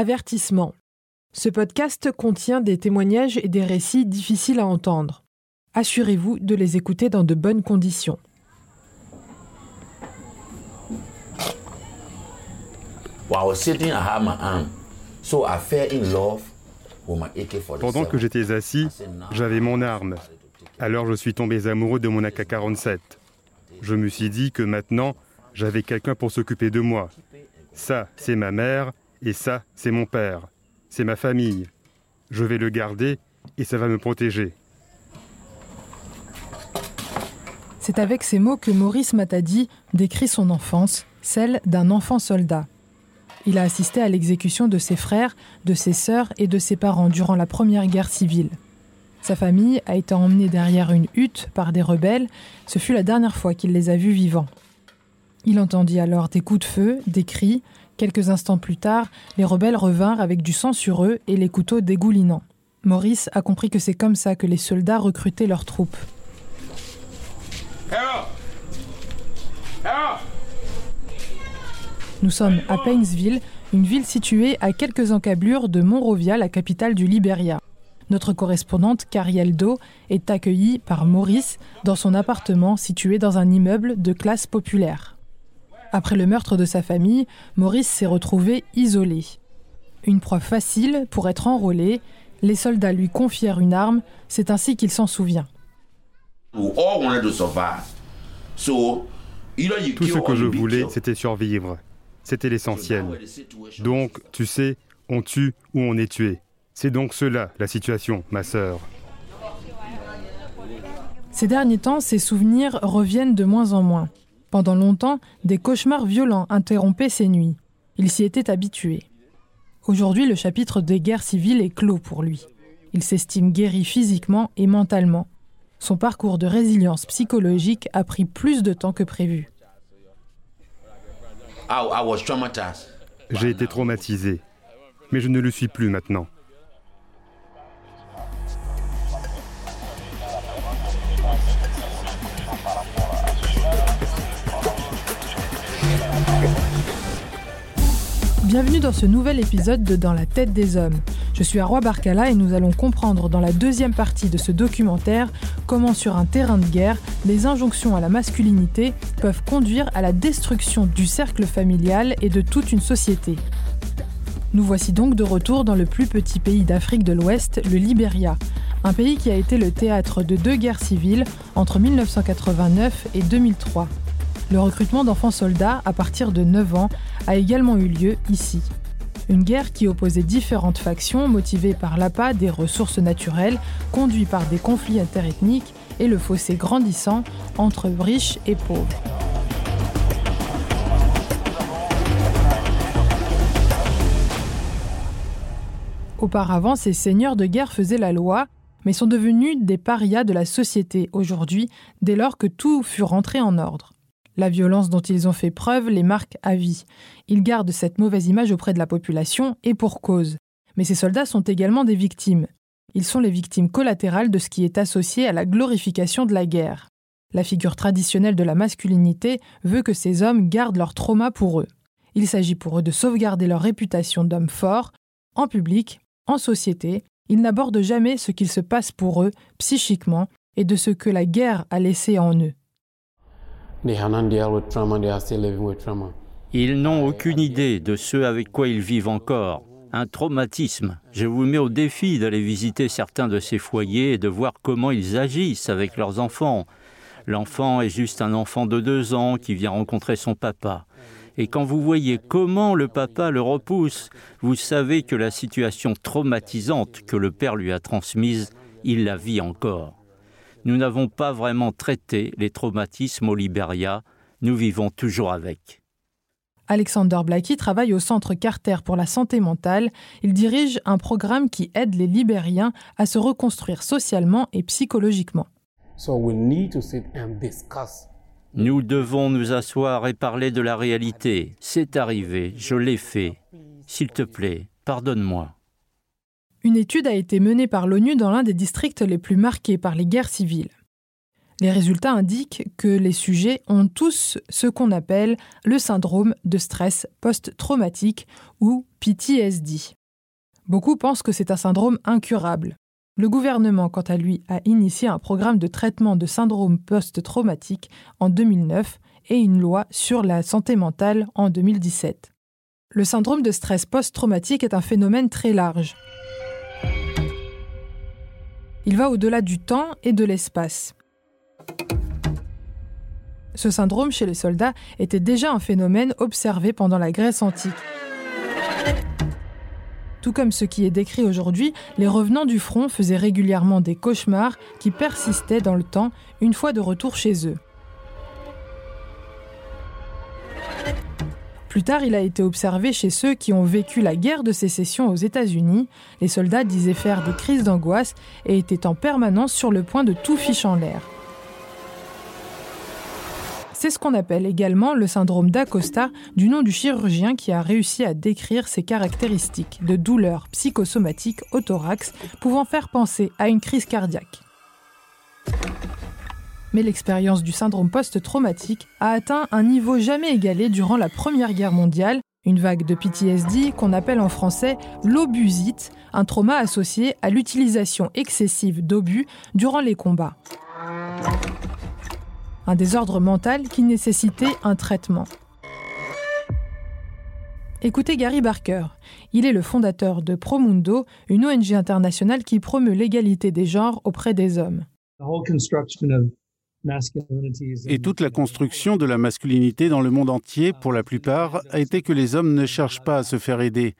Avertissement. Ce podcast contient des témoignages et des récits difficiles à entendre. Assurez-vous de les écouter dans de bonnes conditions. Pendant que j'étais assis, j'avais mon arme. Alors je suis tombé amoureux de mon AK-47. Je me suis dit que maintenant, j'avais quelqu'un pour s'occuper de moi. Ça, c'est ma mère, et ça, c'est mon père. C'est ma famille. Je vais le garder, et ça va me protéger. C'est avec ces mots que Maurice Matadi décrit son enfance, celle d'un enfant soldat. Il a assisté à l'exécution de ses frères, de ses sœurs et de ses parents durant la Première Guerre civile. Sa famille a été emmenée derrière une hutte par des rebelles. Ce fut la dernière fois qu'il les a vus vivants. Il entendit alors des coups de feu, des cris. Quelques instants plus tard, les rebelles revinrent avec du sang sur eux et les couteaux dégoulinants. Maurice a compris que c'est comme ça que les soldats recrutaient leurs troupes. Nous sommes à Painesville, une ville située à quelques encablures de Monrovia, la capitale du Liberia. Notre correspondante Cariel Do est accueillie par Maurice dans son appartement situé dans un immeuble de classe populaire. Après le meurtre de sa famille, Maurice s'est retrouvé isolé. Une proie facile pour être enrôlé, les soldats lui confièrent une arme, c'est ainsi qu'il s'en souvient. Tout ce que je voulais, c'était survivre. C'était l'essentiel. Donc, tu sais, on tue ou on est tué. C'est donc cela, la situation, ma sœur. Ces derniers temps, ses souvenirs reviennent de moins en moins. Pendant longtemps, des cauchemars violents interrompaient ses nuits. Il s'y était habitué. Aujourd'hui, le chapitre des guerres civiles est clos pour lui. Il s'estime guéri physiquement et mentalement. Son parcours de résilience psychologique a pris plus de temps que prévu. J'ai été traumatisé, mais je ne le suis plus maintenant. Bienvenue dans ce nouvel épisode de Dans la tête des hommes. Je suis Arwa Barkala et nous allons comprendre dans la deuxième partie de ce documentaire comment sur un terrain de guerre, les injonctions à la masculinité peuvent conduire à la destruction du cercle familial et de toute une société. Nous voici donc de retour dans le plus petit pays d'Afrique de l'Ouest, le Liberia, un pays qui a été le théâtre de deux guerres civiles entre 1989 et 2003. Le recrutement d'enfants soldats à partir de 9 ans a également eu lieu ici. Une guerre qui opposait différentes factions motivées par l'appât des ressources naturelles, conduit par des conflits interethniques et le fossé grandissant entre riches et pauvres. Auparavant, ces seigneurs de guerre faisaient la loi, mais sont devenus des parias de la société aujourd'hui, dès lors que tout fut rentré en ordre. La violence dont ils ont fait preuve les marque à vie. Ils gardent cette mauvaise image auprès de la population et pour cause. Mais ces soldats sont également des victimes. Ils sont les victimes collatérales de ce qui est associé à la glorification de la guerre. La figure traditionnelle de la masculinité veut que ces hommes gardent leur trauma pour eux. Il s'agit pour eux de sauvegarder leur réputation d'hommes forts, en public, en société. Ils n'abordent jamais ce qu'il se passe pour eux, psychiquement, et de ce que la guerre a laissé en eux. Ils n'ont aucune idée de ce avec quoi ils vivent encore. Un traumatisme. Je vous mets au défi d'aller visiter certains de ces foyers et de voir comment ils agissent avec leurs enfants. L'enfant est juste un enfant de deux ans qui vient rencontrer son papa. Et quand vous voyez comment le papa le repousse, vous savez que la situation traumatisante que le père lui a transmise, il la vit encore nous n'avons pas vraiment traité les traumatismes au Liberia, nous vivons toujours avec. Alexander Blackie travaille au Centre Carter pour la santé mentale. Il dirige un programme qui aide les Libériens à se reconstruire socialement et psychologiquement. Nous devons nous asseoir et parler de la réalité. C'est arrivé, je l'ai fait. S'il te plaît, pardonne-moi. Une étude a été menée par l'ONU dans l'un des districts les plus marqués par les guerres civiles. Les résultats indiquent que les sujets ont tous ce qu'on appelle le syndrome de stress post-traumatique ou PTSD. Beaucoup pensent que c'est un syndrome incurable. Le gouvernement, quant à lui, a initié un programme de traitement de syndrome post-traumatique en 2009 et une loi sur la santé mentale en 2017. Le syndrome de stress post-traumatique est un phénomène très large. Il va au-delà du temps et de l'espace. Ce syndrome chez les soldats était déjà un phénomène observé pendant la Grèce antique. Tout comme ce qui est décrit aujourd'hui, les revenants du front faisaient régulièrement des cauchemars qui persistaient dans le temps une fois de retour chez eux. Plus tard, il a été observé chez ceux qui ont vécu la guerre de sécession aux États-Unis. Les soldats disaient faire des crises d'angoisse et étaient en permanence sur le point de tout ficher en l'air. C'est ce qu'on appelle également le syndrome d'Acosta, du nom du chirurgien qui a réussi à décrire ces caractéristiques de douleur psychosomatique au thorax pouvant faire penser à une crise cardiaque. L'expérience du syndrome post-traumatique a atteint un niveau jamais égalé durant la Première Guerre mondiale, une vague de PTSD qu'on appelle en français l'obusite, un trauma associé à l'utilisation excessive d'obus durant les combats un désordre mental qui nécessitait un traitement. Écoutez Gary Barker. Il est le fondateur de Promundo, une ONG internationale qui promeut l'égalité des genres auprès des hommes. Et toute la construction de la masculinité dans le monde entier, pour la plupart, a été que les hommes ne cherchent pas à se faire aider.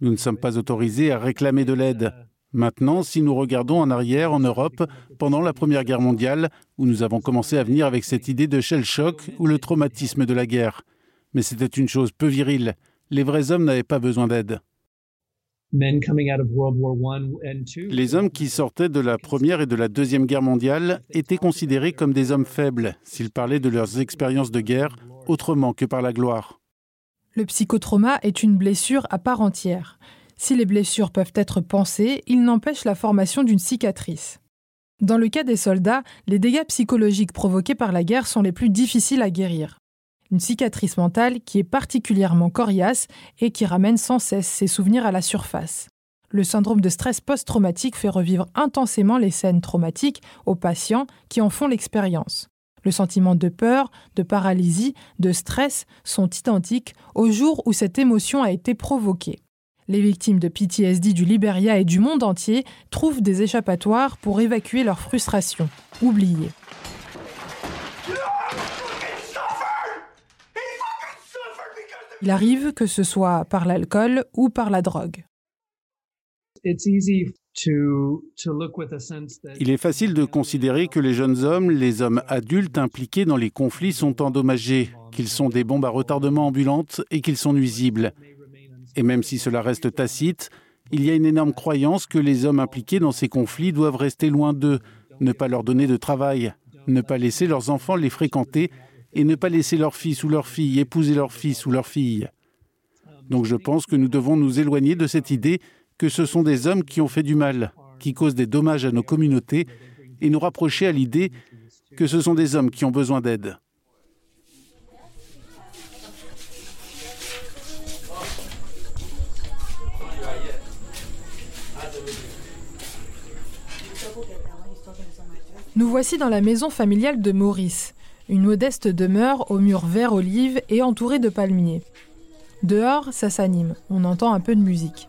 Nous ne sommes pas autorisés à réclamer de l'aide. Maintenant, si nous regardons en arrière en Europe, pendant la Première Guerre mondiale, où nous avons commencé à venir avec cette idée de shell shock ou le traumatisme de la guerre. Mais c'était une chose peu virile. Les vrais hommes n'avaient pas besoin d'aide. Les hommes qui sortaient de la Première et de la Deuxième Guerre mondiale étaient considérés comme des hommes faibles s'ils parlaient de leurs expériences de guerre autrement que par la gloire. Le psychotrauma est une blessure à part entière. Si les blessures peuvent être pensées, il n'empêche la formation d'une cicatrice. Dans le cas des soldats, les dégâts psychologiques provoqués par la guerre sont les plus difficiles à guérir. Une cicatrice mentale qui est particulièrement coriace et qui ramène sans cesse ses souvenirs à la surface. Le syndrome de stress post-traumatique fait revivre intensément les scènes traumatiques aux patients qui en font l'expérience. Le sentiment de peur, de paralysie, de stress sont identiques au jour où cette émotion a été provoquée. Les victimes de PTSD du Liberia et du monde entier trouvent des échappatoires pour évacuer leur frustration, oubliée. Il arrive que ce soit par l'alcool ou par la drogue. Il est facile de considérer que les jeunes hommes, les hommes adultes impliqués dans les conflits sont endommagés, qu'ils sont des bombes à retardement ambulantes et qu'ils sont nuisibles. Et même si cela reste tacite, il y a une énorme croyance que les hommes impliqués dans ces conflits doivent rester loin d'eux, ne pas leur donner de travail, ne pas laisser leurs enfants les fréquenter et ne pas laisser leurs fils ou leurs filles épouser leurs fils ou leurs filles. Donc je pense que nous devons nous éloigner de cette idée que ce sont des hommes qui ont fait du mal, qui causent des dommages à nos communautés, et nous rapprocher à l'idée que ce sont des hommes qui ont besoin d'aide. Nous voici dans la maison familiale de Maurice, une modeste demeure aux murs vert olive et entourée de palmiers. Dehors, ça s'anime, on entend un peu de musique.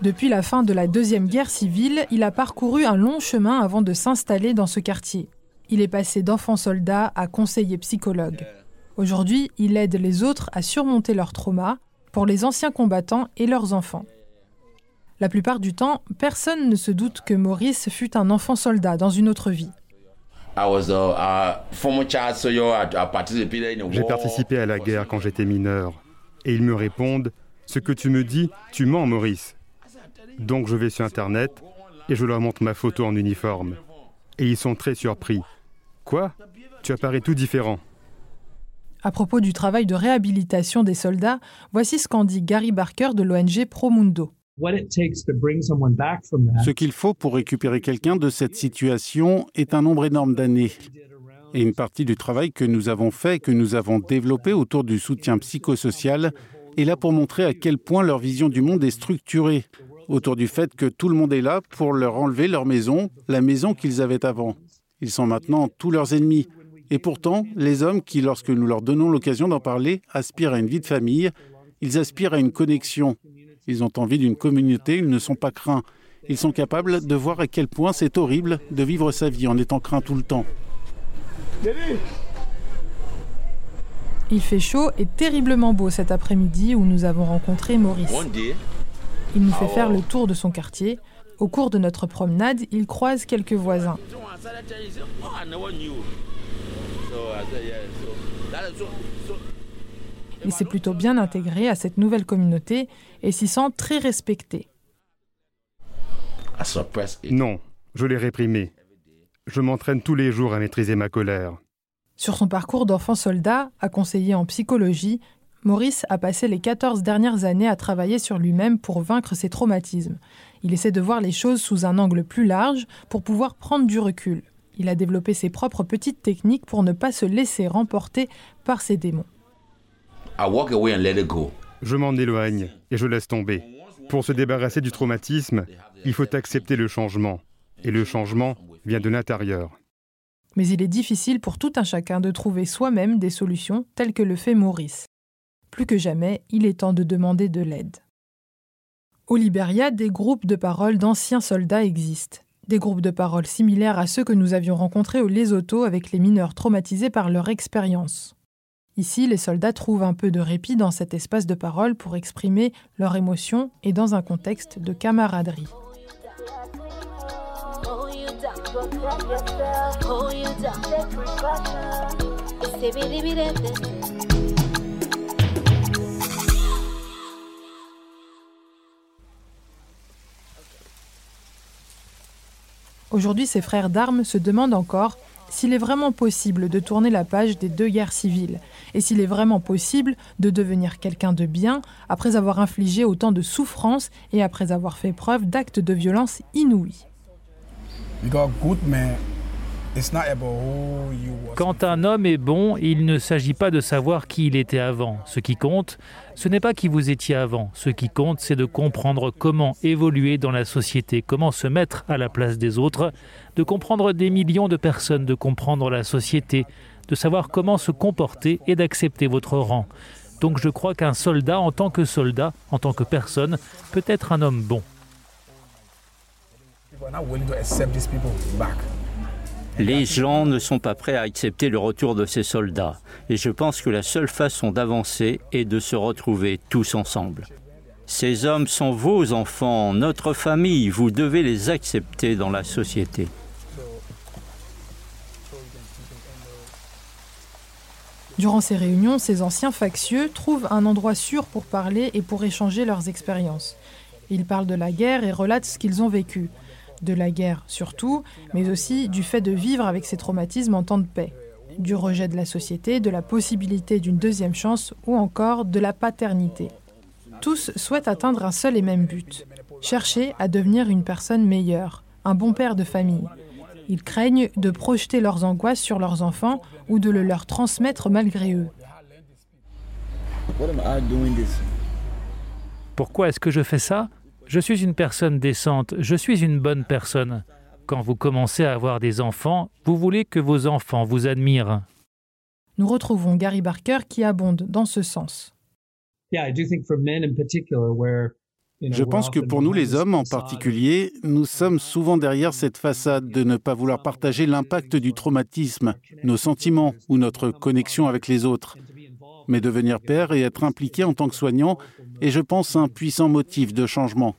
Depuis la fin de la Deuxième Guerre civile, il a parcouru un long chemin avant de s'installer dans ce quartier. Il est passé d'enfant soldat à conseiller psychologue. Aujourd'hui, il aide les autres à surmonter leurs traumas pour les anciens combattants et leurs enfants. La plupart du temps, personne ne se doute que Maurice fut un enfant soldat dans une autre vie. J'ai participé à la guerre quand j'étais mineur. Et ils me répondent Ce que tu me dis, tu mens, Maurice. Donc je vais sur Internet et je leur montre ma photo en uniforme. Et ils sont très surpris. Quoi? Tu apparais tout différent. À propos du travail de réhabilitation des soldats, voici ce qu'en dit Gary Barker de l'ONG Promundo. Ce qu'il faut pour récupérer quelqu'un de cette situation est un nombre énorme d'années. Et une partie du travail que nous avons fait, que nous avons développé autour du soutien psychosocial, est là pour montrer à quel point leur vision du monde est structurée, autour du fait que tout le monde est là pour leur enlever leur maison, la maison qu'ils avaient avant. Ils sont maintenant tous leurs ennemis. Et pourtant, les hommes qui, lorsque nous leur donnons l'occasion d'en parler, aspirent à une vie de famille, ils aspirent à une connexion, ils ont envie d'une communauté, ils ne sont pas craints. Ils sont capables de voir à quel point c'est horrible de vivre sa vie en étant craint tout le temps. Il fait chaud et terriblement beau cet après-midi où nous avons rencontré Maurice. Il nous fait faire le tour de son quartier. Au cours de notre promenade, il croise quelques voisins. Il s'est plutôt bien intégré à cette nouvelle communauté et s'y sent très respecté. Non, je l'ai réprimé. Je m'entraîne tous les jours à maîtriser ma colère. Sur son parcours d'enfant soldat, à conseiller en psychologie, Maurice a passé les 14 dernières années à travailler sur lui-même pour vaincre ses traumatismes. Il essaie de voir les choses sous un angle plus large pour pouvoir prendre du recul. Il a développé ses propres petites techniques pour ne pas se laisser remporter par ses démons. Je m'en éloigne et je laisse tomber. Pour se débarrasser du traumatisme, il faut accepter le changement. Et le changement vient de l'intérieur. Mais il est difficile pour tout un chacun de trouver soi-même des solutions telles que le fait Maurice. Plus que jamais, il est temps de demander de l'aide. Au Liberia, des groupes de parole d'anciens soldats existent. Des groupes de parole similaires à ceux que nous avions rencontrés au Lesotho avec les mineurs traumatisés par leur expérience. Ici, les soldats trouvent un peu de répit dans cet espace de parole pour exprimer leurs émotions et dans un contexte de camaraderie. Aujourd'hui, ses frères d'armes se demandent encore s'il est vraiment possible de tourner la page des deux guerres civiles, et s'il est vraiment possible de devenir quelqu'un de bien après avoir infligé autant de souffrances et après avoir fait preuve d'actes de violence inouïs. Quand un homme est bon, il ne s'agit pas de savoir qui il était avant. Ce qui compte, ce n'est pas qui vous étiez avant. Ce qui compte, c'est de comprendre comment évoluer dans la société, comment se mettre à la place des autres, de comprendre des millions de personnes, de comprendre la société, de savoir comment se comporter et d'accepter votre rang. Donc je crois qu'un soldat, en tant que soldat, en tant que personne, peut être un homme bon. Les gens ne sont pas prêts à accepter le retour de ces soldats. Et je pense que la seule façon d'avancer est de se retrouver tous ensemble. Ces hommes sont vos enfants, notre famille. Vous devez les accepter dans la société. Durant ces réunions, ces anciens factieux trouvent un endroit sûr pour parler et pour échanger leurs expériences. Ils parlent de la guerre et relatent ce qu'ils ont vécu de la guerre surtout, mais aussi du fait de vivre avec ces traumatismes en temps de paix, du rejet de la société, de la possibilité d'une deuxième chance ou encore de la paternité. Tous souhaitent atteindre un seul et même but, chercher à devenir une personne meilleure, un bon père de famille. Ils craignent de projeter leurs angoisses sur leurs enfants ou de le leur transmettre malgré eux. Pourquoi est-ce que je fais ça? Je suis une personne décente, je suis une bonne personne. Quand vous commencez à avoir des enfants, vous voulez que vos enfants vous admirent. Nous retrouvons Gary Barker qui abonde dans ce sens. Je pense que pour nous les hommes en particulier, nous sommes souvent derrière cette façade de ne pas vouloir partager l'impact du traumatisme, nos sentiments ou notre connexion avec les autres. Mais devenir père et être impliqué en tant que soignant est, je pense, un puissant motif de changement.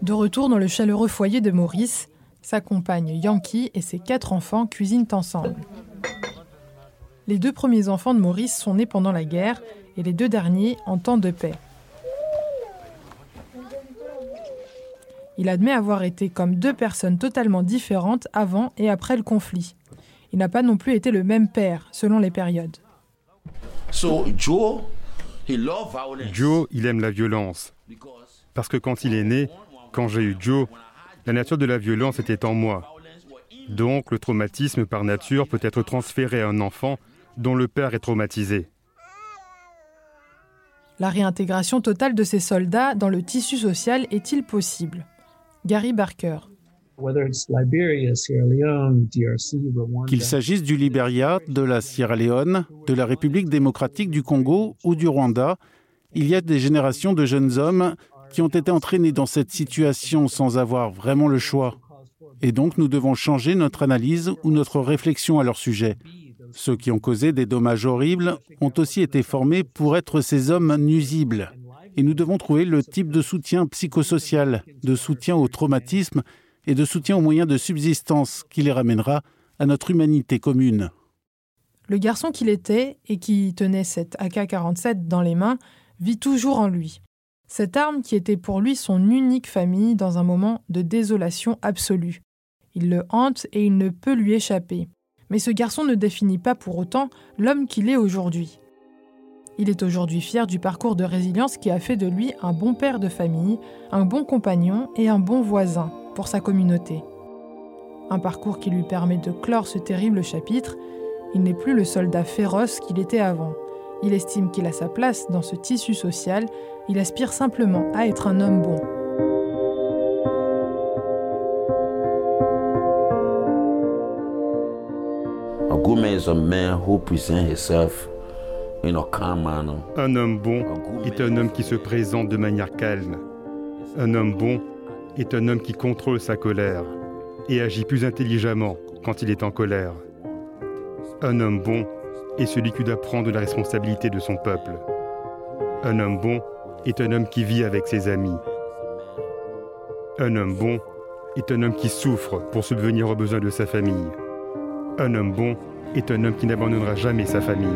De retour dans le chaleureux foyer de Maurice, sa compagne Yankee et ses quatre enfants cuisinent ensemble. Les deux premiers enfants de Maurice sont nés pendant la guerre et les deux derniers en temps de paix. Il admet avoir été comme deux personnes totalement différentes avant et après le conflit. Il n'a pas non plus été le même père selon les périodes. Joe, Joe, il aime la violence. Parce que quand il est né, quand j'ai eu Joe, la nature de la violence était en moi. Donc le traumatisme par nature peut être transféré à un enfant dont le père est traumatisé. La réintégration totale de ces soldats dans le tissu social est-il possible? Gary Barker. Qu'il s'agisse du Libéria, de la Sierra Leone, de la République démocratique du Congo ou du Rwanda, il y a des générations de jeunes hommes qui ont été entraînés dans cette situation sans avoir vraiment le choix. Et donc nous devons changer notre analyse ou notre réflexion à leur sujet. Ceux qui ont causé des dommages horribles ont aussi été formés pour être ces hommes nuisibles. Et nous devons trouver le type de soutien psychosocial, de soutien au traumatisme et de soutien aux moyens de subsistance qui les ramènera à notre humanité commune. Le garçon qu'il était et qui tenait cette AK-47 dans les mains vit toujours en lui. Cette arme qui était pour lui son unique famille dans un moment de désolation absolue. Il le hante et il ne peut lui échapper. Mais ce garçon ne définit pas pour autant l'homme qu'il est aujourd'hui. Il est aujourd'hui fier du parcours de résilience qui a fait de lui un bon père de famille, un bon compagnon et un bon voisin pour sa communauté. Un parcours qui lui permet de clore ce terrible chapitre. Il n'est plus le soldat féroce qu'il était avant. Il estime qu'il a sa place dans ce tissu social. Il aspire simplement à être un homme bon. Un homme bon est un homme qui se présente de manière calme. Un homme bon est un homme qui contrôle sa colère et agit plus intelligemment quand il est en colère. Un homme bon est celui qui doit prendre la responsabilité de son peuple. Un homme bon est un homme qui vit avec ses amis. Un homme bon est un homme qui souffre pour subvenir aux besoins de sa famille. Un homme bon est un homme qui n'abandonnera jamais sa famille.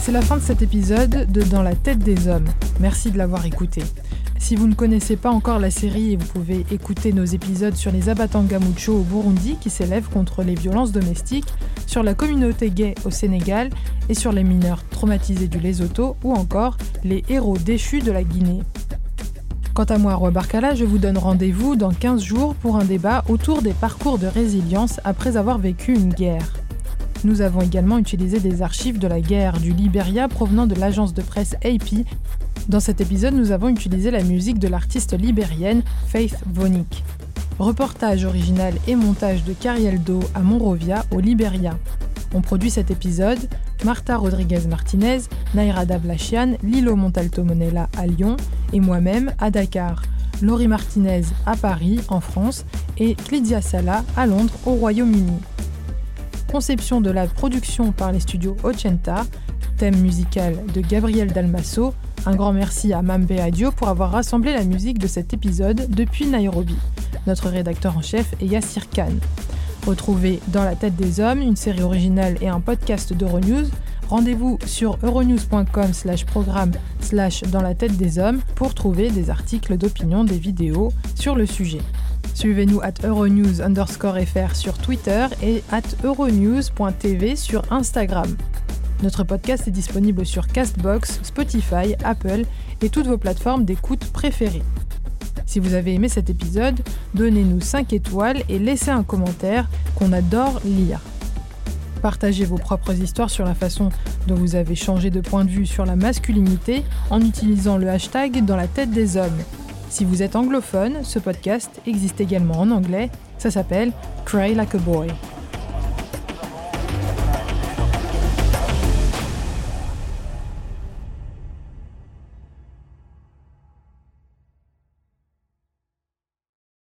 C'est la fin de cet épisode de Dans la tête des hommes. Merci de l'avoir écouté. Si vous ne connaissez pas encore la série, vous pouvez écouter nos épisodes sur les Abatanga Mucho au Burundi qui s'élèvent contre les violences domestiques, sur la communauté gay au Sénégal et sur les mineurs traumatisés du Lesotho ou encore les héros déchus de la Guinée. Quant à moi, Roi Barkala, je vous donne rendez-vous dans 15 jours pour un débat autour des parcours de résilience après avoir vécu une guerre. Nous avons également utilisé des archives de la guerre du Liberia provenant de l'agence de presse AP. Dans cet épisode, nous avons utilisé la musique de l'artiste libérienne Faith Vonik. Reportage original et montage de Carieldo à Monrovia, au Liberia. On produit cet épisode Marta Rodriguez Martinez, Naira Davlachian, Lilo Montalto Monella à Lyon et moi-même à Dakar. Laurie Martinez à Paris, en France, et Clydia Sala à Londres, au Royaume-Uni conception de la production par les studios Ochenta, thème musical de Gabriel Dalmasso. Un grand merci à Mambe Adio pour avoir rassemblé la musique de cet épisode depuis Nairobi. Notre rédacteur en chef est Yassir Khan. Retrouvez Dans la tête des hommes, une série originale et un podcast d'Euronews. Rendez-vous sur euronews.com slash programme slash dans la tête des hommes pour trouver des articles d'opinion, des vidéos sur le sujet. Suivez-nous at Euronews underscore FR sur Twitter et at Euronews.tv sur Instagram. Notre podcast est disponible sur Castbox, Spotify, Apple et toutes vos plateformes d'écoute préférées. Si vous avez aimé cet épisode, donnez-nous 5 étoiles et laissez un commentaire qu'on adore lire. Partagez vos propres histoires sur la façon dont vous avez changé de point de vue sur la masculinité en utilisant le hashtag dans la tête des hommes. Si vous êtes anglophone, ce podcast existe également en anglais. Ça s'appelle Cry Like a Boy.